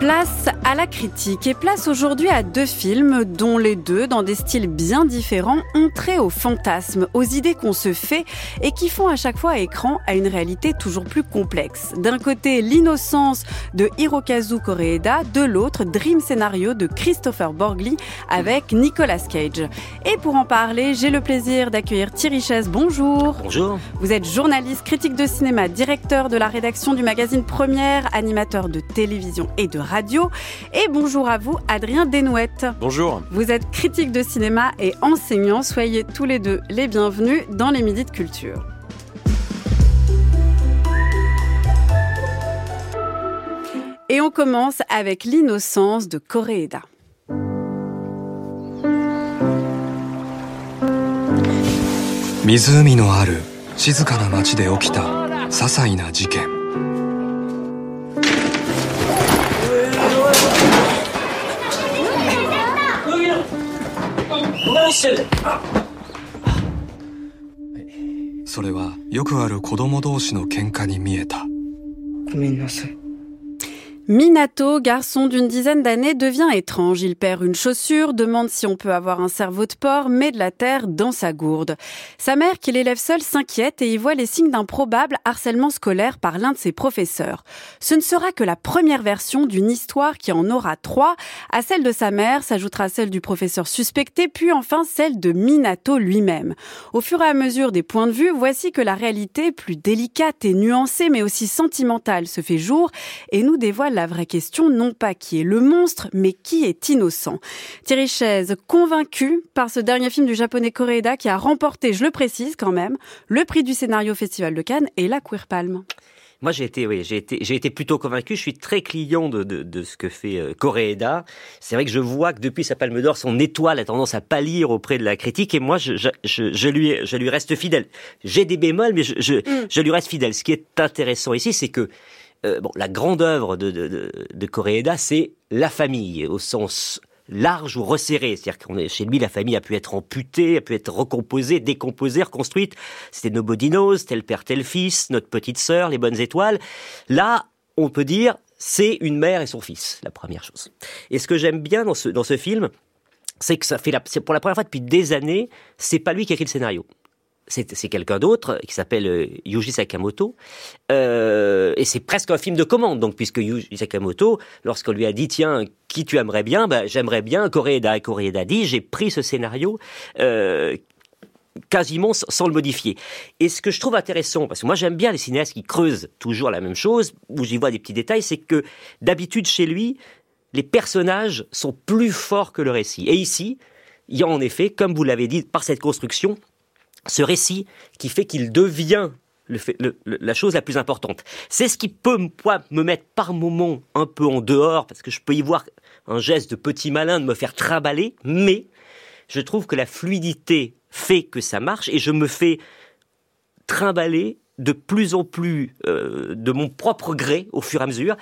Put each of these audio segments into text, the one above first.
Place à la critique et place aujourd'hui à deux films dont les deux, dans des styles bien différents, ont trait au fantasme, aux idées qu'on se fait et qui font à chaque fois écran à une réalité toujours plus complexe. D'un côté, l'innocence de Hirokazu Koreeda, de l'autre, Dream Scénario de Christopher Borgli avec Nicolas Cage. Et pour en parler, j'ai le plaisir d'accueillir Thierry Chaise. Bonjour. Bonjour. Vous êtes journaliste, critique de cinéma, directeur de la rédaction du magazine Première, animateur de télévision et de et bonjour à vous, Adrien Desnouettes. Bonjour. Vous êtes critique de cinéma et enseignant. Soyez tous les deux les bienvenus dans les Midi de Culture. Et on commence avec l'innocence de Coréeda. De. それはよくある子供同士の喧嘩に見えた。ごめんなさい。Minato, garçon d'une dizaine d'années, devient étrange. Il perd une chaussure, demande si on peut avoir un cerveau de porc, met de la terre dans sa gourde. Sa mère, qui l'élève seule, s'inquiète et y voit les signes d'un probable harcèlement scolaire par l'un de ses professeurs. Ce ne sera que la première version d'une histoire qui en aura trois. À celle de sa mère s'ajoutera celle du professeur suspecté, puis enfin celle de Minato lui-même. Au fur et à mesure des points de vue, voici que la réalité, plus délicate et nuancée, mais aussi sentimentale, se fait jour et nous dévoile la vraie question, non pas qui est le monstre, mais qui est innocent. Thierry Chaise, convaincu par ce dernier film du japonais Koreeda qui a remporté, je le précise quand même, le prix du scénario au Festival de Cannes et la Queer Palm. Moi, j'ai été, oui, j'ai été, j'ai été plutôt convaincu. Je suis très client de, de, de ce que fait euh, Koreeda. C'est vrai que je vois que depuis sa Palme d'Or, son étoile a tendance à pâlir auprès de la critique, et moi, je, je, je, je lui, je lui reste fidèle. J'ai des bémols, mais je, je, Mm. je lui reste fidèle. Ce qui est intéressant ici, c'est que euh, bon, la grande œuvre de, de, de, Koreeda, c'est la famille au sens large ou resserré. C'est-à-dire qu'on est chez lui, la famille a pu être amputée, a pu être recomposée, décomposée, reconstruite. C'était Nobody Knows, tel père, tel fils, notre petite sœur, les bonnes étoiles. Là, on peut dire, c'est une mère et son fils, la première chose. Et ce que j'aime bien dans ce, dans ce film, c'est que ça fait la, pour la première fois depuis des années, c'est pas lui qui a écrit le scénario. C'est, quelqu'un d'autre qui s'appelle euh, Yuji Sakamoto. Euh, et c'est presque un film de commande, donc, puisque Yuji Sakamoto, lorsqu'on lui a dit, tiens, qui tu aimerais bien, ben, j'aimerais bien Koreeda. Et Koreeda dit, j'ai pris ce scénario, euh, quasiment sans le modifier. Et ce que je trouve intéressant, parce que moi j'aime bien les cinéastes qui creusent toujours la même chose, où j'y vois des petits détails, c'est que d'habitude chez lui, les personnages sont plus forts que le récit. Et ici, il y a en effet, comme vous l'avez dit, par cette construction, ce récit qui fait qu'il devient la chose la plus importante. C'est ce qui peut me, mettre par moments un peu en dehors, parce que je peux y voir un geste de petit malin de me faire trimballer, mais je trouve que la fluidité fait que ça marche et je me fais trimballer de plus en plus euh, de mon propre gré au fur et à mesure.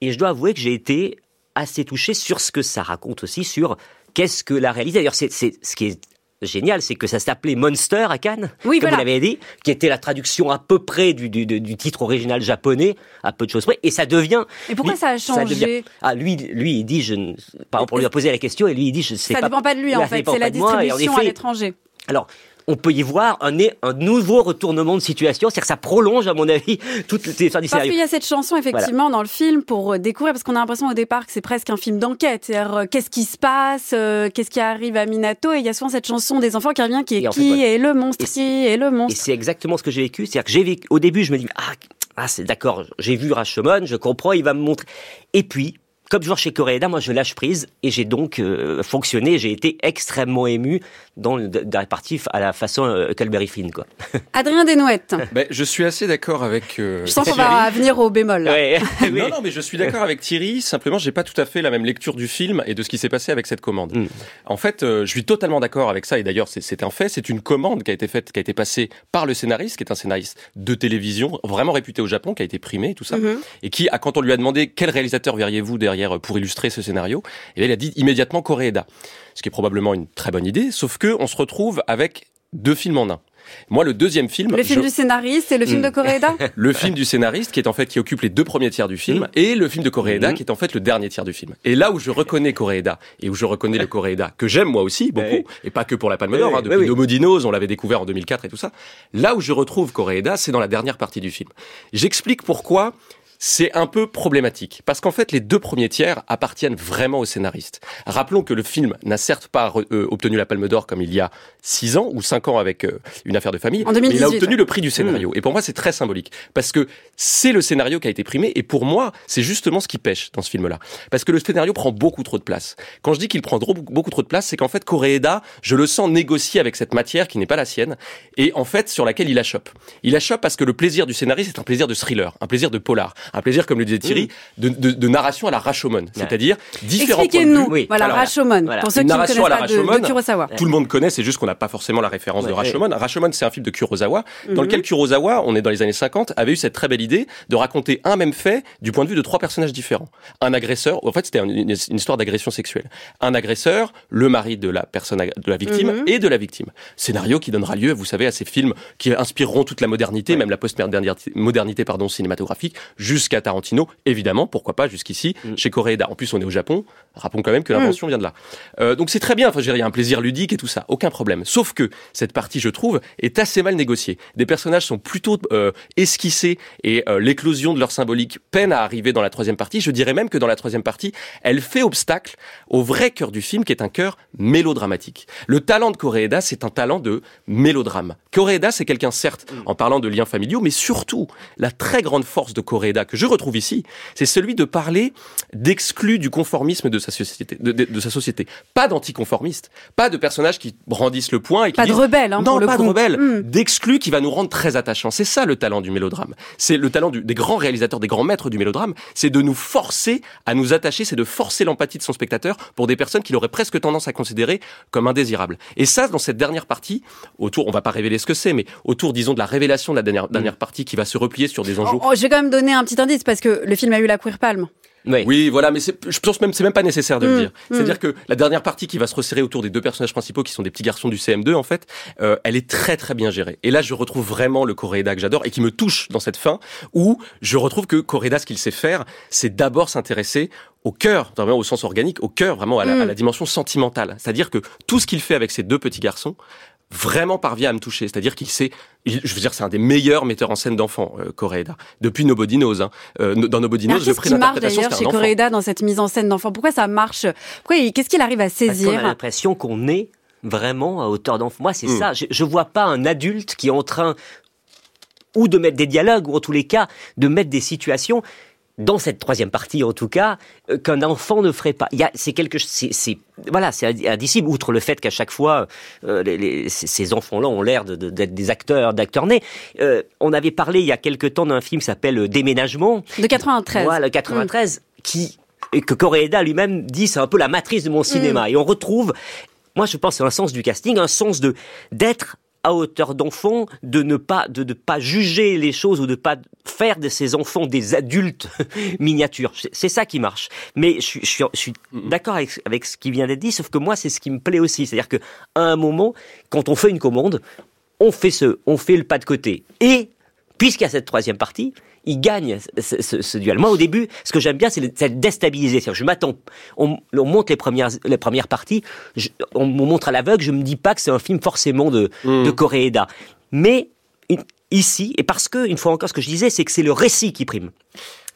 Et je dois avouer que j'ai été assez touché sur ce que ça raconte aussi, sur qu'est-ce que la réalité. D'ailleurs, c'est- ce qui est génial, c'est que ça s'appelait Monster à Cannes, Oui, comme voilà. vous l'avez dit, qui était la traduction à peu près du, du, titre original japonais, à peu de choses près, et ça devient... Et pourquoi ça a changé devient- Ah, lui, lui, il dit, je ne... Par exemple, on lui a posé la question, et lui, il dit, je ne sais Ça pas... dépend pas de lui en fait, c'est la pas de moi, et en distribution à l'étranger. alors, on peut y voir un, un nouveau retournement de situation, c'est-à-dire que ça prolonge, à mon avis, toutes les fins du Parce qu'il y a cette chanson effectivement dans le film pour euh, découvrir, parce qu'on a l'impression au départ que c'est presque un film d'enquête, c'est-à-dire euh, qu'est-ce qui se passe, euh, qu'est-ce qui arrive à Minato, et il y a souvent cette chanson des enfants qui revient qui est Et en fait, qui le monstre, Et qui est le Et monstre. c'est exactement ce que j'ai vécu, c'est-à-dire que j'ai vécu, au début, je me dis, ah, ah c'est d'accord, j'ai vu Rashomon, je comprends, il va me montrer. Et puis, comme toujours chez Koreeda, moi je lâche prise et j'ai donc euh, fonctionné, j'ai été extrêmement ému dans, le- dans la partie à la façon euh, Calberry Finn, quoi. Adrien Desnouettes, Ben, je suis assez d'accord avec. euh, je sens qu'on va venir au bémol. là. Ouais, oui. Non, non, mais je suis d'accord avec Thierry. Simplement, j'ai pas tout à fait la même lecture du film et de ce qui s'est passé avec cette commande. Mm. En fait, euh, je suis totalement d'accord avec ça. Et d'ailleurs, c'est- un fait. C'est une commande qui a été faite, qui a été passée par le scénariste, qui est un scénariste de télévision, vraiment réputé au Japon, qui a été primé et tout ça. Mhm. Et qui, a, quand on lui a demandé quel réalisateur verriez-vous derrière pour illustrer ce scénario, et là, il a dit immédiatement Koreeda. Ce qui est probablement une très bonne idée. Sauf que on se retrouve avec deux films en un. Moi, le deuxième film, Le film je- du scénariste et le film de Koreeda le film du scénariste qui est en fait qui occupe les deux premiers tiers du film et le film de Koreeda Mhm. qui est en fait le dernier tiers du film. Et là où je reconnais Koreeda et où je reconnais le Koreeda que j'aime moi aussi beaucoup et pas que pour la Palme d'Or hein, depuis oui. On l'avait découvert en 2004 et tout ça. Là où je retrouve Koreeda, c'est dans la dernière partie du film. J'explique pourquoi c'est un peu problématique parce qu'en fait les deux premiers tiers appartiennent vraiment au scénariste. Rappelons que le film n'a certes pas euh, obtenu la Palme d'Or comme il y a six ans ou cinq ans avec euh, une affaire de famille, En mais il a 2018, obtenu ouais. le prix du scénario. Et pour moi c'est très symbolique parce que c'est le scénario qui a été primé et pour moi c'est justement ce qui pêche dans ce film-là parce que le scénario prend beaucoup trop de place. Quand je dis qu'il prend trop- beaucoup trop de place, c'est qu'en fait Koreeda, je le sens négocier avec cette matière qui n'est pas la sienne et en fait sur laquelle il achoppe. Il achoppe parce que le plaisir du scénariste est un plaisir de thriller, un plaisir de polar, un plaisir comme le disait Thierry, de, de- de narration à la Rashomon, c'est-à-dire différents points de Expliquez-nous. vue. Oui. Voilà, Alors, Rashomon. voilà. Pour ceux Une qui ne narration connaissent pas de, de Rashomon. Kurosawa. Tout le monde connaît, c'est juste qu'on n'a pas forcément la référence de Ouais, Rashomon. Rashomon, c'est un film de Kurosawa, dans Mhm. lequel Kurosawa, on est dans les années 50, avait eu cette très belle idée de raconter un même fait du point de vue de trois personnages différents. Un agresseur, en fait, c'était une, histoire d'agression sexuelle. Un agresseur, le mari de la personne, de la victime Mhm. et de la victime. Scénario qui donnera lieu, vous savez, à ces films qui inspireront toute la modernité, même la post-modernité, modernité, pardon, cinématographique, jusqu'à Tarantino, évidemment, pourquoi pas jusqu'ici, Mhm. chez Koreeda. En plus, on est au Japon. Rappelons quand même que l'invention vient de là. Euh, donc c'est très bien. Enfin, il y a un plaisir ludique et tout ça, aucun problème. Sauf que cette partie, je trouve, est assez mal négociée. Des personnages sont plutôt euh, esquissés et euh, l'éclosion de leur symbolique peine à arriver dans la troisième partie. Je dirais même que dans la troisième partie, elle fait obstacle au vrai cœur du film, qui est un cœur mélodramatique. Le talent de Koreeda, c'est un talent de mélodrame. Koreeda, c'est quelqu'un, certes, en parlant de liens familiaux, mais surtout, la très grande force de Koreeda, que je retrouve ici, c'est celui de parler d'exclus du conformisme de sa société, de, de- de sa société. Pas d'anticonformistes, pas de personnages qui brandissent le poing et qui Pas de disent rebelle, hein, non, pour le pas coup. de rebelle, Hmm. d'exclus qui va nous rendre très attachants. C'est ça le talent du mélodrame. C'est le talent du- des grands réalisateurs, des grands maîtres du mélodrame, c'est de nous forcer à nous attacher, c'est de forcer l'empathie de son spectateur pour des personnes qu'il aurait presque tendance à considérer comme indésirables. Et ça, dans cette dernière partie, autour, on va pas révéler ce que c'est, mais autour, disons, de la révélation de la dernière, dernière partie qui va se replier sur des enjeux Oh, oh, je vais quand même donner un petit indice parce que le film a eu la Queer Palm. Oui. Oui, voilà, mais c'est- je pense même c'est même pas nécessaire de le Mm, dire. C'est-à-dire que la dernière partie qui va se resserrer autour des deux personnages principaux, qui sont des petits garçons du CM2 en fait, euh, elle est très très bien gérée. Et là, je retrouve vraiment le Koreeda que j'adore et qui me touche dans cette fin, où je retrouve que Koreeda, ce qu'il sait faire, c'est d'abord s'intéresser au cœur, vraiment au sens organique, au cœur, vraiment à la, Mm. à la dimension sentimentale. C'est-à-dire que tout ce qu'il fait avec ces deux petits garçons vraiment parvient à me toucher. C'est-à-dire qu'il sait, il- je veux dire, c'est un des meilleurs metteurs en scène d'enfants, euh, Koreeda. Depuis Nobody Knows. Hein. Euh, dans Nobody Knows, je Qu'est-ce pris qui marche l'interprétation, d'ailleurs chez. Koreeda dans cette mise en scène d'enfant Pourquoi ça marche? Pourquoi il- Qu'est-ce qu'il arrive à Parce qu'on a saisir? l'impression qu'on est vraiment à hauteur d'enfant. Moi, c'est Mm. ça. Je, je vois pas un adulte qui est en train ou de mettre des dialogues ou en tous les cas de mettre des situations dans cette troisième partie en tout cas euh, qu'un enfant ne ferait pas. C'est quelque c'est voilà c'est indicible outre le fait qu'à chaque fois euh, les, les- ces- enfants-là ont l'air de- de- d'être des acteurs d'acteurs nés. Euh, on avait parlé il y a quelque temps d'un film qui s'appelle Déménagement De 93. voilà, le 93, qui et que Koreeda lui-même dit c'est un peu la matrice de mon cinéma. Et on retrouve, moi je pense un sens du casting, un sens de d'être à hauteur d'enfant, de ne pas de ne pas juger les choses ou de pas faire de ces enfants des adultes miniatures. C'est- ça qui marche. Mais je suis, je suis, je suis d'accord avec, avec ce qui vient d'être dit, sauf que moi c'est ce qui me plaît aussi, c'est-à-dire que à un moment, quand on fait une commande, on fait ce, on fait le pas de côté. Et puisqu'il y a cette troisième partie, il gagne ce, ce- ce duel. Moi, au début, ce que j'aime bien, c'est déstabiliser. C'est-à-dire, Je m'attends, on, on monte les premières, les premières parties, je- on me montre à l'aveugle, je me dis pas que c'est un film forcément de, Mm. de Koreeda. Mais une- ici, et parce que, une fois encore, ce que je disais, c'est que c'est le récit qui prime.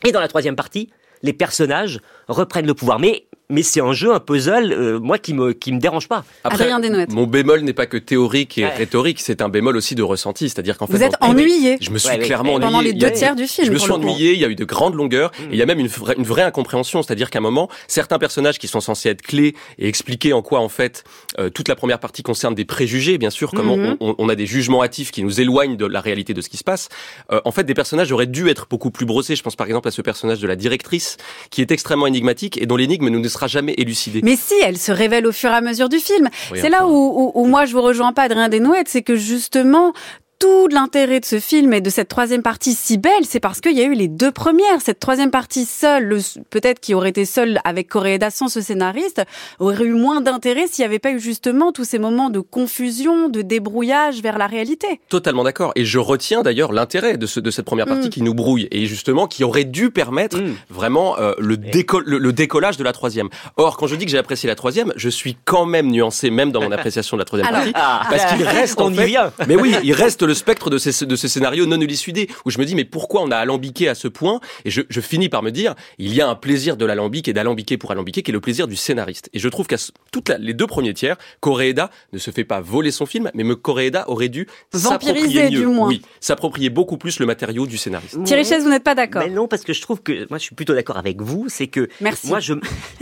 Et dans la troisième partie, les personnages reprennent le pouvoir. Mais, mais c'est un jeu, un puzzle, euh, moi, qui me, qui me dérange pas. Adrien Desnouettes. mon bémol n'est pas que théorique et Ouais. rhétorique, c'est un bémol aussi de ressenti. C'est-à-dire qu'en fait, Vous êtes ennuyé Je me suis Ouais, ouais. clairement ennuyé. pendant les deux tiers du film. Je me suis ennuyé, il y a eu de grandes longueurs, et il y a même une vraie, une vraie incompréhension, c'est-à-dire qu'à un moment, certains personnages qui sont censés être clés et expliquer en quoi, en fait, euh, toute la première partie concerne des préjugés, bien sûr, comment Mhm. on, on a des jugements hâtifs qui nous éloignent de la réalité de ce qui se passe. Euh, en fait, des personnages auraient dû être beaucoup plus brossés. Je pense par exemple à ce personnage de la directrice, qui est extrêmement énigmatique et dont l'énigme ne nous sera jamais élucidée. Mais si, elle se révèle au fur et à mesure du film. Oui, c'est là où, où moi je vous rejoins pas, Adrien Desnouettes, c'est que justement, tout l'intérêt de ce film et de cette troisième partie si belle, c'est parce qu'il y a eu les deux premières. Cette troisième partie seule, peut-être qui aurait été seule avec Koreeda sans ce scénariste, aurait eu moins d'intérêt s'il n'y avait pas eu justement tous ces moments de confusion, de débrouillage vers la réalité. Totalement d'accord. Et je retiens d'ailleurs l'intérêt de, ce, de cette première partie mm. qui nous brouille et justement qui aurait dû permettre mm. vraiment euh, le, le, décollage de la troisième. Or, quand je dis que j'ai apprécié la troisième, je suis quand même nuancé, même dans mon appréciation de la troisième partie, ah, parce qu'il reste en fait, mais oui, il reste le spectre de ces, de ces scénarios non élucidés où je me dis mais pourquoi on a alambiqué à ce point? Et je, je finis par me dire il y a un plaisir de l'alambic et d'alambiquer pour alambiquer qui est le plaisir du scénariste. Et je trouve qu'à toutes les deux premiers tiers, Koreeda ne se fait pas voler son film, mais Koreeda aurait dû s'approprier mieux. Du moins. Oui, s'approprier beaucoup plus le matériau du scénariste. Thierry Chaise, vous n'êtes pas d'accord Non, parce que je trouve que moi je suis plutôt d'accord avec vous, c'est que Merci. moi je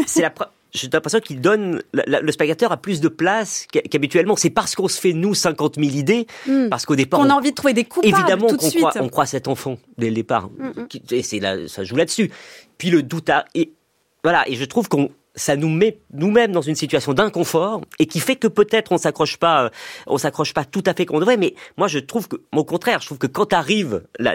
c'est la j'ai l'impression qu'il donne le spectateur a plus de place qu'habituellement. C'est parce qu'on se fait nous 50 000 idées, hmm. parce qu'au départ on a envie de trouver des coupables évidemment tout de suite. Croit, on croit cet enfant dès le départ, hmm, hmm. et c'est là, ça joue là-dessus. Puis le doute a et voilà et je trouve qu'on ça nous met nous-mêmes dans une situation d'inconfort et qui fait que peut-être on s'accroche pas, on s'accroche pas tout à fait comme on devrait. Mais moi, je trouve que, au contraire, je trouve que quand arrivent la,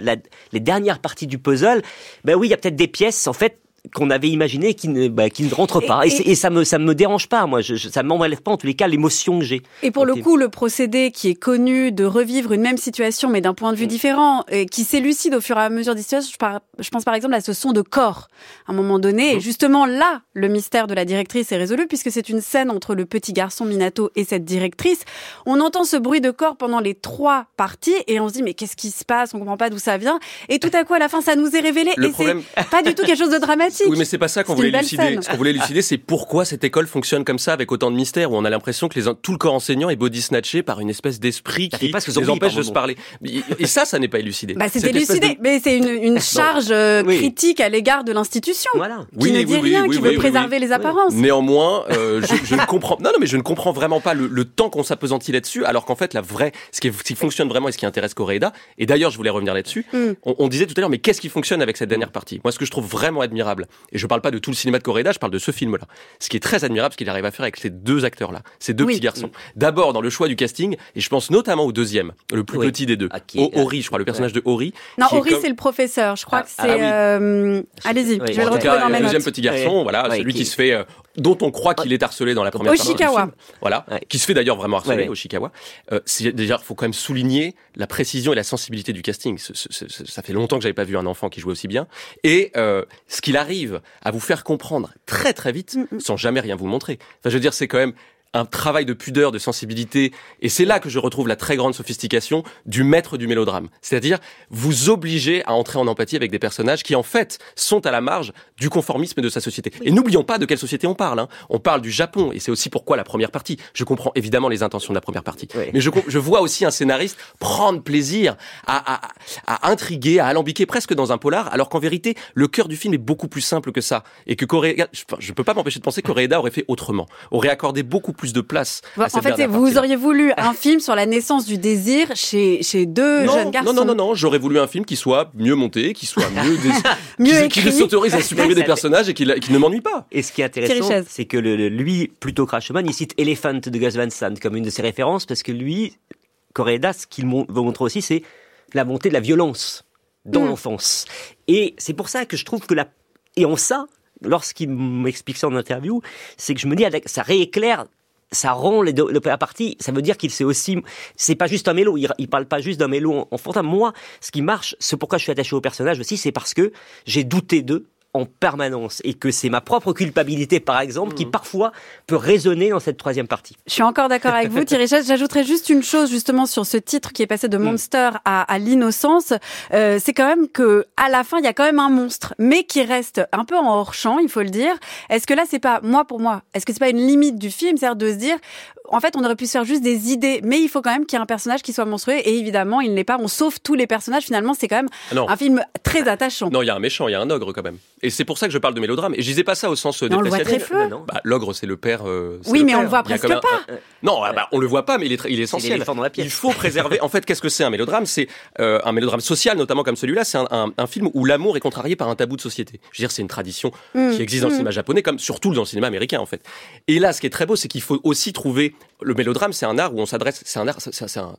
les dernières parties du puzzle, ben oui, il y a peut-être des pièces en fait qu'on avait imaginé qui ne, bah, qui ne rentre pas. Et, et, ça me ça me dérange pas, moi. Je, je, ça m'enlève pas en tous les cas l'émotion que j'ai. Et pour le coup, le procédé qui est connu de revivre une même situation mais d'un point de vue mm. différent, et qui s'élucide au fur et à mesure des situations. Je, je, pense par exemple à ce son de corps à un moment donné. Et mm. justement là, le mystère de la directrice est résolu puisque c'est une scène entre le petit garçon Minato et cette directrice. On entend ce bruit de corps pendant les trois parties et on se dit mais qu'est-ce qui se passe? On comprend pas d'où ça vient. Et tout à coup à la fin, ça nous est révélé. Le et problème... c'est pas du tout quelque chose de dramatique. Oui, mais c'est pas ça qu'on voulait élucider. Ce qu'on voulait élucider, c'est pourquoi cette école fonctionne comme ça, avec autant de mystères, où on a l'impression que les, tout le corps enseignant est body snatché par une espèce d'esprit qui les empêche de se parler. Et ça, ça n'est pas élucidé. Bah, c'est élucidé, mais c'est une, une charge euh, critique à l'égard de l'institution, voilà. qui ne dit rien, qui veut préserver les apparences. Néanmoins, euh, je, je, ne comprends, non, non, mais je ne comprends vraiment pas le, le temps qu'on s'apesantit là-dessus, alors qu'en fait, la vraie, ce qui, ce qui, fonctionne vraiment et ce qui intéresse Coréda, et d'ailleurs, je voulais revenir là-dessus, mm. on, on, disait tout à l'heure, mais qu'est-ce qui fonctionne avec cette dernière partie? Moi, ce que je trouve vraiment admirable, et je parle pas de tout le cinéma de Coréda, je parle de ce film-là. Ce qui est très admirable, ce qu'il arrive à faire avec ces deux acteurs-là, ces deux petits garçons. D'abord dans le choix du casting, et je pense notamment au deuxième, le plus petit des deux, ah, Ori, je crois, le personnage de Ori. Non, Ori, c'est le professeur. Je crois ah, que c'est. Ah, euh... Allez-y, je vais le retrouver dans mes Le deuxième petit garçon, voilà, celui qui se fait euh, dont on croit qu'il est harcelé dans la première Oshikawa. Voilà, qui se fait d'ailleurs vraiment harceler, ouais, Oshikawa. Euh, déjà, faut quand même souligner la précision et la sensibilité du casting. ça fait longtemps que j'avais pas vu un enfant qui jouait aussi bien. Et euh, ce qu'il arrive à vous faire comprendre très très vite, mm, mm. sans jamais rien vous montrer. Enfin, je veux dire, c'est quand même un travail de pudeur, de sensibilité. Et c'est là que je retrouve la très grande sophistication du maître du mélodrame. C'est-à-dire, vous obligez à entrer en empathie avec des personnages qui, en fait, sont à la marge du conformisme de sa société. Et n'oublions pas de quelle société on parle. Hein. On parle du Japon, et c'est aussi pourquoi la première partie. Je comprends évidemment les intentions de la première partie. Mais je, je, vois aussi un scénariste prendre plaisir à, à, à, intriguer, à alambiquer presque dans un polar, alors qu'en vérité, le cœur du film est beaucoup plus simple que ça. Et que Koreeda, je, ne peux pas m'empêcher de penser que Koreeda aurait fait autrement. Aurait accordé beaucoup plus de place. en fait, vous auriez voulu un film sur la naissance du désir chez, chez deux jeunes garçons. Non, non, non, non. J'aurais voulu un film qui soit mieux monté, qui soit mieux, mieux qui, qui s'autorise à supprimer des personnages et qui, qui ne m'ennuie pas. Et ce qui est intéressant, c'est que le, lui, plutôt Crashman, il cite Elephant de Gus Van Sant comme une de ses références parce que lui, Coréda, ce qu'il veut montrer aussi, c'est la montée de la violence dans mm. l'enfance. Et c'est pour ça que je trouve que la et en ça, lorsqu'il m'explique ça en interview, c'est que je me dis, ça rééclaire ça rend les deux, la partie, ça veut dire qu'il sait aussi, c'est pas juste un mélo, il, parle pas juste d'un mélo enfantin. Moi, ce qui marche, c'est pourquoi je suis attaché au personnage aussi, c'est parce que j'ai douté d'eux en permanence et que c'est ma propre culpabilité, par exemple, qui mmh. parfois peut résonner dans cette troisième partie. Je suis encore d'accord avec vous, Thierry J'ajouterais juste une chose justement sur ce titre qui est passé de mmh. monster à, à l'innocence. Euh, c'est quand même que à la fin, il y a quand même un monstre, mais qui reste un peu en hors champ, il faut le dire. Est-ce que là, c'est pas moi pour moi Est-ce que c'est pas une limite du film, c'est-à-dire de se dire en fait, on aurait pu se faire juste des idées, mais il faut quand même qu'il y ait un personnage qui soit monstrueux. Et évidemment, il n'est pas. On sauve tous les personnages. Finalement, c'est quand même ah un film très attachant. Non, il y a un méchant, il y a un ogre quand même. Et c'est pour ça que je parle de mélodrame. Et je disais pas ça au sens mais on le voit très bah, l'ogre, c'est le père. Euh, oui, mais on le voit presque pas. Non, ah bah, on le voit pas, mais il est, il est essentiel. Il, faut préserver. en fait, qu'est-ce que c'est un mélodrame? C'est euh, un mélodrame social, notamment comme celui-là. C'est un, un, film où l'amour est contrarié par un tabou de société. Je veux dire, c'est une tradition mmh. qui existe dans le mmh. cinéma japonais, comme surtout dans le cinéma américain, en fait. Et là, ce qui est très beau, c'est qu'il faut aussi trouver le mélodrame, c'est un art où on s'adresse, c'est un art,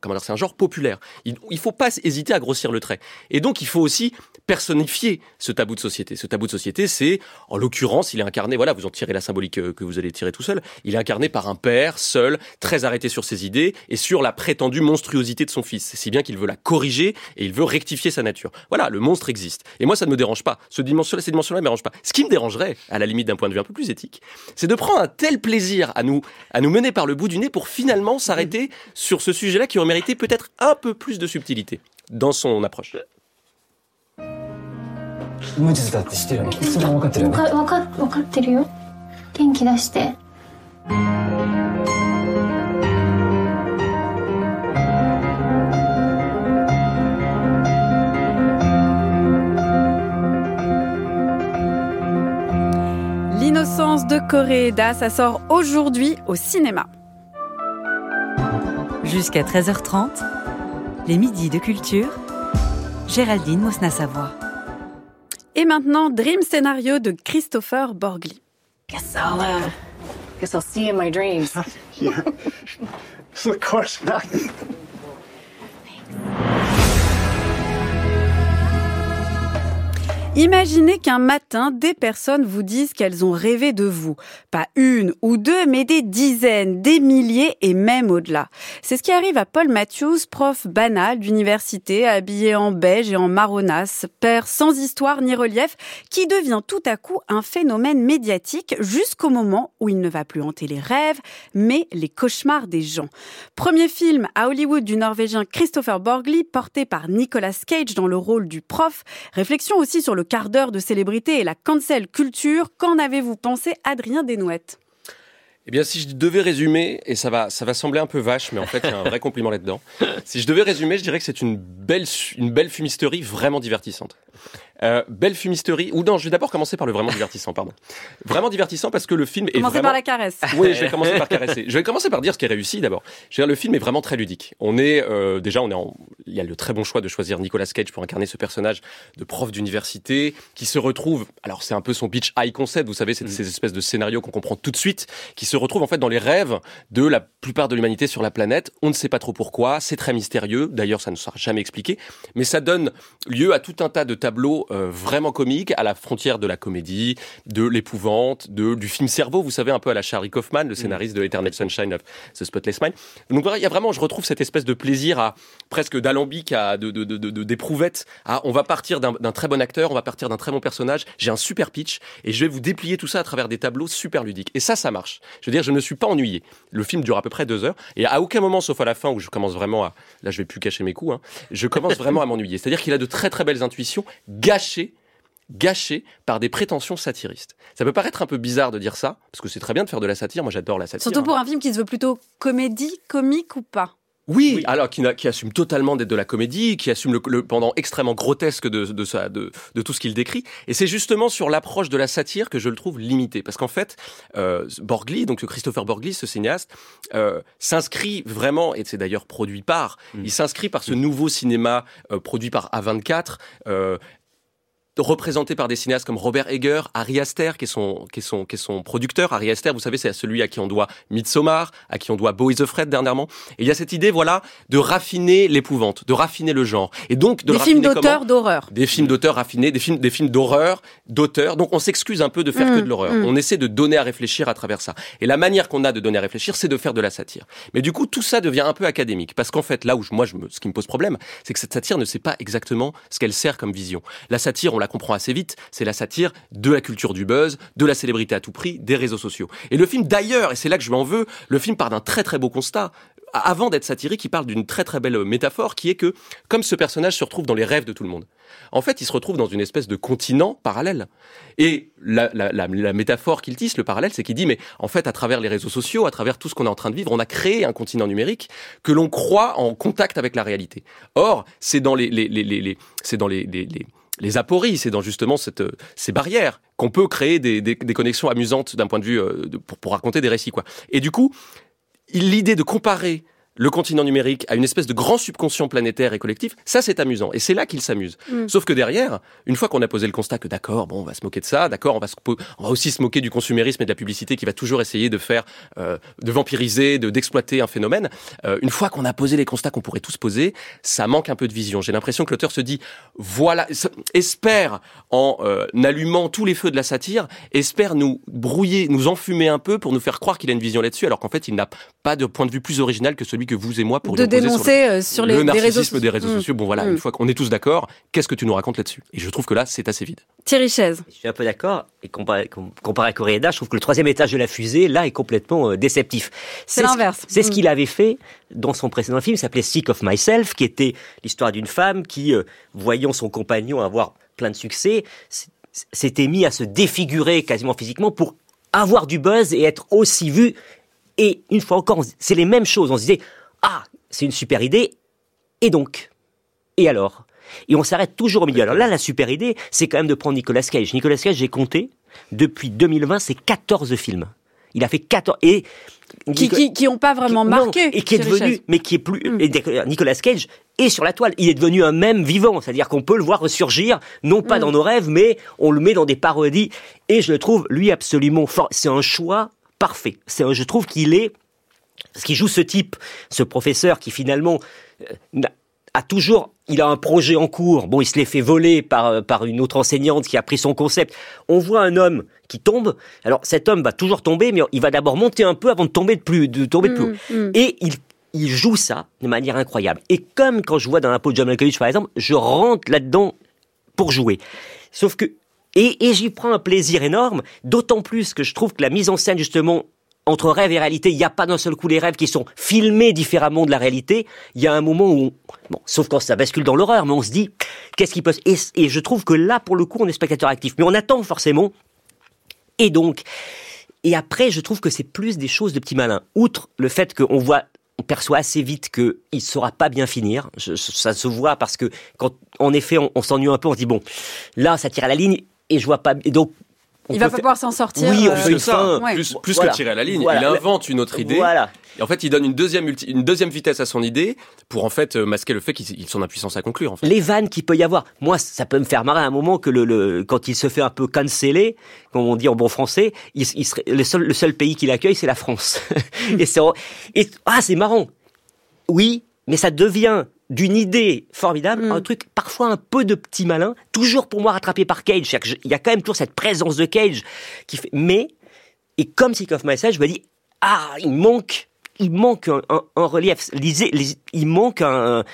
comment dire, c'est un genre populaire. Il, il faut pas hésiter à grossir le trait. Et donc, il faut aussi personnifier ce tabou de société. Ce tabou de société, c'est, en l'occurrence, il est incarné, voilà, vous en tirez la symbolique euh, que, vous allez tirer tout seul, il est incarné par un père, seul, très arrêté sur ses idées et sur la prétendue monstruosité de son fils. Si bien qu'il veut la corriger et il veut rectifier sa nature. Voilà, le monstre existe. Et moi, ça ne me dérange pas. Ce dimension-là, ces dimensions-là ne me dérange pas. Ce qui me dérangerait, à la limite d'un point de vue un peu plus éthique, c'est de prendre un tel plaisir à nous, à nous mener par le bout du nez pour finalement s'arrêter sur ce sujet-là qui aurait mérité peut-être un peu plus de subtilité dans son approche. 無実だって知ってるよねそれは分かってるよねわか分かってるよ元気出して「L'innocence de Coréeda, ça sort aujourd'hui au cinéma. Jusqu'à 13h30, les midis de culture, Géraldine Mosna-Savoie. Et maintenant, Dream Scénario de Christopher Borgli. Guess I'll, uh, guess I'll see you in my dreams. yeah. of course not. Imaginez qu'un matin, des personnes vous disent qu'elles ont rêvé de vous. Pas une ou deux, mais des dizaines, des milliers et même au-delà. C'est ce qui arrive à Paul Matthews, prof banal d'université, habillé en beige et en marronasse, père sans histoire ni relief, qui devient tout à coup un phénomène médiatique jusqu'au moment où il ne va plus hanter les rêves, mais les cauchemars des gens. Premier film à Hollywood du Norvégien Christopher Borgli, porté par Nicolas Cage dans le rôle du prof. Réflexion aussi sur le quart d'heure de célébrité et la cancel culture. Qu'en avez-vous pensé, Adrien Desnouettes? Eh bien, si je devais résumer, et ça va, ça va sembler un peu vache, mais en fait, il y a un vrai compliment là-dedans. Si je devais résumer, je dirais que c'est une belle, une belle fumisterie vraiment divertissante. Euh, belle fumisterie. Ou non, je vais d'abord commencer par le vraiment divertissant, pardon. Vraiment divertissant parce que le film est Commencez vraiment... par la caresse. Oui, je vais commencer par caresser. Je vais commencer par dire ce qui est réussi d'abord. Je veux dire, le film est vraiment très ludique. On est euh, déjà, on est en... il y a le très bon choix de choisir Nicolas Cage pour incarner ce personnage de prof d'université qui se retrouve. Alors c'est un peu son pitch high concept, vous savez, c'est Mm. ces espèces de scénarios qu'on comprend tout de suite, qui se retrouve en fait dans les rêves de la plupart de l'humanité sur la planète. On ne sait pas trop pourquoi. C'est très mystérieux. D'ailleurs, ça ne sera jamais expliqué, mais ça donne lieu à tout un tas de tableaux euh, vraiment comiques, à la frontière de la comédie, de l'épouvante, de du film cerveau. Vous savez un peu à la Charlie Kaufman, le scénariste de Eternal Sunshine of the Spotless Mind. Donc voilà, il y a vraiment, je retrouve cette espèce de plaisir à presque d'alambic, à de de- de- de- d'éprouvette. à on va partir d'un très bon acteur, on va partir d'un très bon personnage. J'ai un super pitch et je vais vous déplier tout ça à travers des tableaux super ludiques. Et ça, ça marche. Je veux dire, je ne suis pas ennuyé. Le film dure à peu près deux heures et à aucun moment, sauf à la fin où je commence vraiment à, là, je vais plus cacher mes coups. Hein, je commence vraiment à m'ennuyer. C'est-à-dire qu'il a de très très belles intuitions gâchées par des prétentions satiristes. Ça peut paraître un peu bizarre de dire ça, parce que c'est très bien de faire de la satire, moi j'adore la satire. Surtout hein. pour un film qui se veut plutôt comédie, comique ou pas Oui, alors qui, qui assume totalement d'être de la comédie, qui assume le, le pendant extrêmement grotesque de, de, ça, de, de tout ce qu'il décrit. Et c'est justement sur l'approche de la satire que je le trouve limité. Parce qu'en fait, euh, Borgli, donc Christopher Borgli, ce cinéaste, euh, s'inscrit vraiment, et c'est d'ailleurs produit par, il s'inscrit par ce nouveau cinéma euh, produit par A24, euh, représenté par des cinéastes comme Robert Eger, Ari Aster, qui est son, qui est son, qui est son producteur. Ari Aster, vous savez, c'est celui à qui on doit Midsommar, à qui on doit is Afraid dernièrement. Et il y a cette idée, voilà, de raffiner l'épouvante, de raffiner le genre. Et donc, de Des films d'auteur d'horreur. des films d'auteur raffinés, des films, des films d'horreur, d'auteur. Donc on s'excuse un peu de faire Mm, que de l'horreur. mm. On essaie de donner à réfléchir à travers ça. Et la manière qu'on a de donner à réfléchir, c'est de faire de la satire. Mais du coup, tout ça devient un peu académique. Parce qu'en fait, là où je- moi, je me, ce qui me pose problème, c'est que cette satire ne sait pas exactement ce qu'elle sert comme vision. La satire, on la comprend assez vite, c'est la satire de la culture du buzz, de la célébrité à tout prix, des réseaux sociaux. Et le film d'ailleurs, et c'est là que je lui en veux, le film part d'un très très beau constat avant d'être satirique, il parle d'une très très belle métaphore qui est que, comme ce personnage se retrouve dans les rêves de tout le monde, en fait, il se retrouve dans une espèce de continent parallèle. Et la, métaphore qu'il tisse, le parallèle, c'est qu'il dit, mais en fait, à travers les réseaux sociaux, à travers tout ce qu'on est en train de vivre, on a créé un continent numérique que l'on croit en contact avec la réalité. Or, c'est dans les- c'est dans les, les, apories, c'est dans justement cette, euh, ces barrières qu'on peut créer des, des, connexions amusantes d'un point de vue euh, pour, pour raconter des récits, quoi. Et du coup, l'idée de comparer le continent numérique à une espèce de grand subconscient planétaire et collectif, ça c'est amusant. Et c'est là qu'il s'amuse. Mm. Sauf que derrière, une fois qu'on a posé le constat que d'accord, bon, on va se moquer de ça, d'accord, on va, se on va aussi se moquer du consumérisme et de la publicité qui va toujours essayer de faire, euh, de vampiriser, de d'exploiter un phénomène. euh, une fois qu'on a posé les constats qu'on pourrait tous poser, ça manque un peu de vision. J'ai l'impression que l'auteur se dit, voilà, espère en euh, allumant tous les feux de la satire, espère nous brouiller, nous enfumer un peu pour nous faire croire qu'il a une vision là-dessus, alors qu'en fait, il n'a pas de point de vue plus original que celui que vous et moi pourrions de poser sur le- dénoncer euh, sur les, le des narcissisme réseaux des réseaux Mm. sociaux. Bon voilà, Mm. une fois qu'on est tous d'accord, qu'est-ce que tu nous racontes là-dessus? Et je trouve que là, c'est assez vide. Thierry Chaise. Je suis un peu d'accord. Et comparé, com- comparé à Coréeda, je trouve que le troisième étage de la fusée, là, est complètement euh, déceptif. C'est ce- l'inverse. C'est ce Mm. qu'il avait fait dans son précédent film, il s'appelait Sick of Myself, qui était l'histoire d'une femme qui, euh, voyant son compagnon avoir plein de succès, s'était mis à se défigurer quasiment physiquement pour avoir du buzz et être aussi vu. Et une fois encore, c'est les mêmes choses. On se disait, ah, c'est une super idée. Et donc? Et alors? Et on s'arrête toujours au milieu. Alors là, la super idée, c'est quand même de prendre Nicolas Cage. Nicolas Cage, j'ai compté, depuis 2020, c'est 14 films. Il a fait 14... Et Qui, qui, qui ont pas vraiment marqué. et qui est devenu, mais qui est plus, Mm. d'ailleurs, Nicolas Cage est sur la toile. Il est devenu un même vivant, c'est-à-dire qu'on peut le voir ressurgir, non pas Mm. dans nos rêves, mais on le met dans des parodies. Et je le trouve lui absolument fort. C'est un choix parfait. C'est, un- je trouve qu'il est, ce qui joue ce type, ce professeur qui finalement euh, a toujours, il a un projet en cours. Bon, il se l'est fait voler par euh, par une autre enseignante qui a pris son concept. On voit un homme qui tombe. Alors cet homme va toujours tomber, mais il va d'abord monter un peu avant de tomber de plus, de tomber de plus haut. Mm, mm. Et il, il joue ça de manière incroyable. Et comme quand je vois dans la peau de John Malkovich, par exemple, je rentre là-dedans pour jouer. Sauf que, et, et j'y prends un plaisir énorme, d'autant plus que je trouve que la mise en scène, justement, entre rêve et réalité, il n'y a pas d'un seul coup les rêves qui sont filmés différemment de la réalité. Il y a un moment où, on- bon, sauf quand ça bascule dans l'horreur, mais on se dit, qu'est-ce qui peut se... Et, et je trouve que là, pour le coup, on est spectateur actif. Mais on attend forcément. Et donc, et après, je trouve que c'est plus des choses de petits malins. Outre le fait qu'on voit, on perçoit assez vite qu'il ne saura pas bien finir. Ça se voit parce que quand, en effet, on, s'ennuie un peu, on se dit bon, là, ça tire à la ligne et je vois pas. Et donc, on Il va pas faire- pouvoir s'en sortir. Oui, on euh, fait Plus que une ça, fin. Ouais. plus, plus Voilà. que tirer à la ligne, Voilà. il invente une autre idée. Voilà. Et en fait, il donne une deuxième, ulti- une deuxième vitesse à son idée pour en fait euh, masquer le fait qu'il il son impuissance à conclure. En fait. Les vannes qu'il peut y avoir. Moi, ça peut me faire marrer à un moment que le, le quand il se fait un peu canceller, comme on dit en bon français, il, il serait, le seul, le seul pays qu'il accueille, c'est la France. et c'est, et, ah, c'est marrant. Oui, mais ça devient d'une idée formidable, Mm. un truc parfois un peu de petit malin, toujours pour moi rattrapé par Cage. Il y a quand même toujours cette présence de Cage qui fait, mais, et comme Sick of Myself, je me dis, ah, il manque, il manque un, un- un relief. Lisez, lisez- il manque un,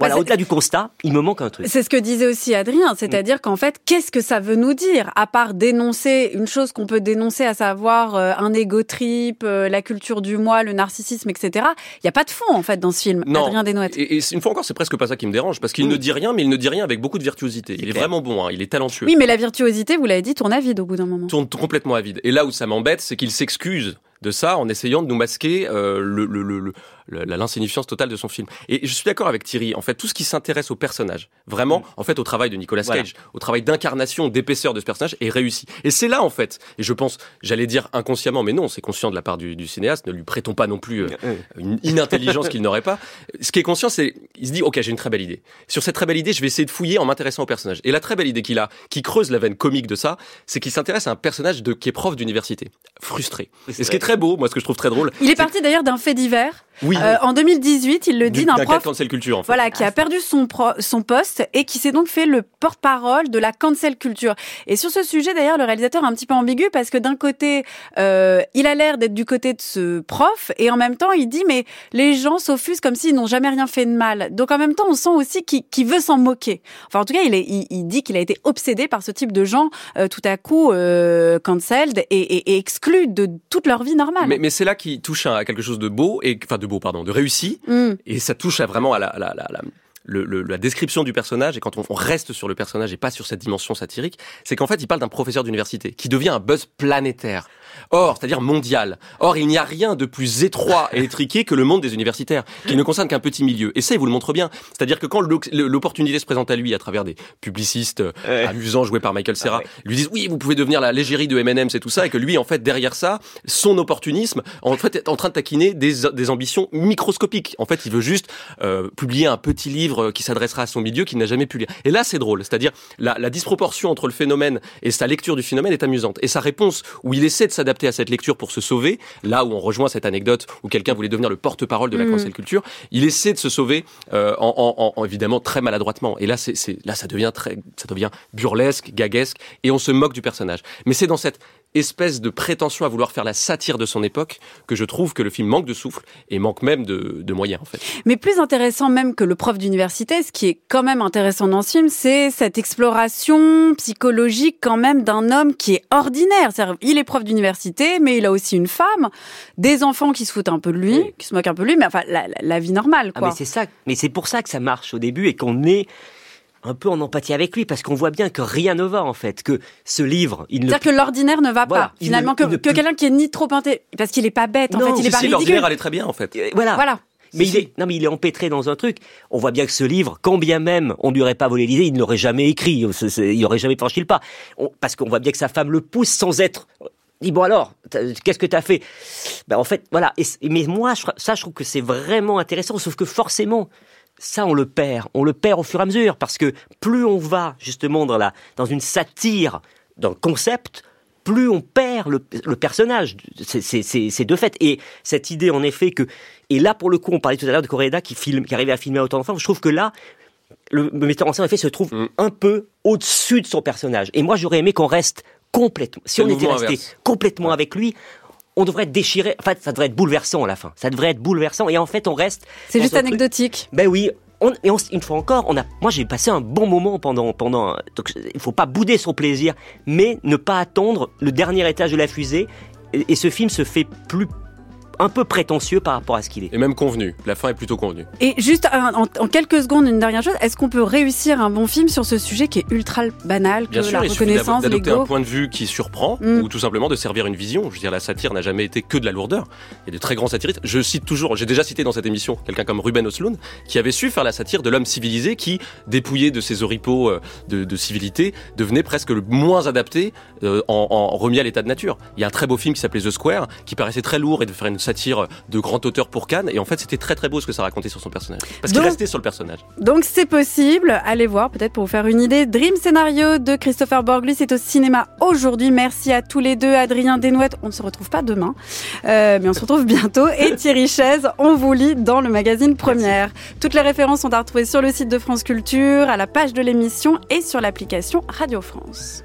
voilà, c'est- au-delà du constat, il me manque un truc. C'est ce que disait aussi Adrien, c'est-à-dire qu'en fait, qu'est-ce que ça veut nous dire À part dénoncer une chose qu'on peut dénoncer, à savoir euh, un égo trip, euh, la culture du moi, le narcissisme, etc. Il n'y a pas de fond en fait dans ce film. Non. Adrien Desnouettes. Et, et c'est- une fois encore, c'est presque pas ça qui me dérange, parce qu'il Mm. ne dit rien, mais il ne dit rien avec beaucoup de virtuosité. Il est clair. vraiment bon, hein, il est talentueux. Oui, mais la virtuosité, vous l'avez dit, tourne à vide au bout d'un moment. tourne complètement à vide. Et là où ça m'embête, c'est qu'il s'excuse de ça en essayant de nous masquer euh, le, le, le, le- l'insignifiance totale de son film. Et je suis d'accord avec Thierry. En fait, tout ce qui s'intéresse au personnage, vraiment, en fait, au travail de Nicolas Voilà. Cage, au travail d'incarnation, d'épaisseur de ce personnage, est réussi. Et c'est là, en fait, et je pense, j'allais dire inconsciemment, mais non, c'est conscient de la part du, du cinéaste. Ne lui prêtons pas non plus euh, une inintelligence qu'il n'aurait pas. Ce qui est conscient, c'est, il se dit, ok, j'ai une très belle idée. Sur cette très belle idée, je vais essayer de fouiller en m'intéressant au personnage. Et la très belle idée qu'il a, qui creuse la veine comique de ça, c'est qu'il s'intéresse à un personnage de, qui est prof d'université, frustré. Et ce qui est très beau, moi, ce que je trouve très drôle. Il est parti d'ailleurs d'un fait divers. Oui. Euh, en 2018, il le dit du- d'un prof cancel culture, en fait. Voilà, qui a perdu son, pro- son poste et qui s'est donc fait le porte-parole de la cancel culture. Et sur ce sujet, d'ailleurs, le réalisateur est un petit peu ambigu parce que d'un côté, euh, il a l'air d'être du côté de ce prof et en même temps, il dit mais les gens s'offusent comme s'ils n'ont jamais rien fait de mal. Donc en même temps, on sent aussi qu'il qu'il veut s'en moquer. Enfin, en tout cas, il, est, il, il dit qu'il a été obsédé par ce type de gens euh, tout à coup euh, cancelled et, et, et exclus de toute leur vie normale. Mais, mais c'est là qu'il touche à quelque chose de beau, et, enfin de beau, pardon, de réussi, Mm. et ça touche à vraiment à la, la, la, la- le- le- la description du personnage, et quand on, on reste sur le personnage et pas sur cette dimension satirique, c'est qu'en fait, il parle d'un professeur d'université qui devient un buzz planétaire. Or, c'est-à-dire mondial. Or, il n'y a rien de plus étroit et étriqué que le monde des universitaires, qui ne concerne qu'un petit milieu. Et ça, il vous le montre bien. C'est-à-dire que quand l'opportunité se présente à lui à travers des publicistes euh, amusants joués par Michael Serra, ah lui disent oui, vous pouvez devenir la légérie de M&M's et tout ça, et que lui, en fait, derrière ça, son opportunisme, en fait, est en train de taquiner des, des ambitions microscopiques. En fait, il veut juste euh, publier un petit livre qui s'adressera à son milieu qu'il n'a jamais pu lire. Et là, c'est drôle. C'est-à-dire la, la disproportion entre le phénomène et sa lecture du phénomène est amusante. Et sa réponse, où il essaie de s'adapter à cette lecture pour se sauver, là où on rejoint cette anecdote où quelqu'un voulait devenir le porte-parole de la mmh. cancel culture, il essaie de se sauver euh, en, en, évidemment très maladroitement. Et là, c'est là, ça devient très, ça devient burlesque, gaguesque, et on se moque du personnage. Mais c'est dans cette espèce de prétention à vouloir faire la satire de son époque que je trouve que le film manque de souffle et manque même de, de moyens en fait. Mais plus intéressant même que le prof d'université, ce qui est quand même intéressant dans ce film, c'est cette exploration psychologique quand même d'un homme qui est ordinaire. Il est prof d'université, mais il a aussi une femme, des enfants qui se foutent un peu de lui, qui se moquent un peu de lui, mais enfin la, la vie normale ah, quoi. mais c'est ça, mais c'est pour ça que ça marche au début et qu'on est un peu en empathie avec lui parce qu'on voit bien que rien ne va en fait, que ce livre, il ne c'est-à-dire que l'ordinaire ne va pas finalement que, que quelqu'un qui est ni trop inté parce qu'il est pas bête en fait, il est pas ridicule. l'ordinaire allait très bien en fait. Euh, voilà. Voilà. Mais il est, non, mais il est empêtré dans un truc. On voit bien que ce livre, quand bien même on lui aurait pas volé l'idée, il ne l'aurait jamais écrit. Il n'aurait jamais franchi le pas. parce qu'on voit bien que sa femme le pousse sans être dit bon alors, qu'est-ce que tu as fait? Ben en fait, voilà. mais moi, ça, je trouve que c'est vraiment intéressant. Sauf que forcément, ça on le perd, on le perd au fur et à mesure parce que plus on va justement dans la dans une satire d'un concept, plus on perd le, personnage. C'est de fait. Et cette idée en effet que et là pour le coup on parlait tout à l'heure de Coréda qui filme qui arrivait à filmer autant d'enfants, je trouve que là le, metteur en scène en effet se trouve mm. un peu au-dessus de son personnage. Et moi j'aurais aimé qu'on reste complètement si on était resté complètement avec lui, on devrait être déchiré. En fait, ça devrait être bouleversant à la fin. Ça devrait être bouleversant. Et en fait, on reste. C'est juste anecdotique. Ben oui. On, et une fois encore, on a, moi j'ai passé un bon moment pendant, pendant. Donc, il faut pas bouder son plaisir, mais ne pas attendre le dernier étage de la fusée. et ce film se fait plus un peu prétentieux par rapport à ce qu'il est. Et même convenu. La fin est plutôt convenue. Et juste en, quelques secondes, une dernière chose. Est-ce qu'on peut réussir un bon film sur ce sujet qui est ultra banal, que Bien sûr, la il reconnaissance, d'adopter un point de vue qui surprend, mm. ou tout simplement de servir une vision. Je veux dire, la satire n'a jamais été que de la lourdeur. Il y a de très grands satiristes. Je cite toujours, j'ai déjà cité dans cette émission quelqu'un comme Ruben Osloon, qui avait su faire la satire de l'homme civilisé qui, dépouillé de ses oripeaux euh, de, civilité, devenait presque le moins adapté euh, en, en remis à l'état de nature. Il y a un très beau film qui s'appelait The Square, qui paraissait très lourd et de faire une satire de grand auteur pour Cannes. Et en fait, c'était très très beau ce que ça racontait sur son personnage. Parce qu'il restait sur le personnage. Donc c'est possible. Allez voir peut-être pour vous faire une idée. Dream Scénario de Christopher Borgli, c'est au cinéma aujourd'hui. Merci à tous les deux. Adrien Desnouettes, on ne se retrouve pas demain, euh, mais on se retrouve bientôt. Et Thierry Chaise, on vous lit dans le magazine Première. Toutes les références sont à retrouver sur le site de France Culture, à la page de l'émission et sur l'application Radio France.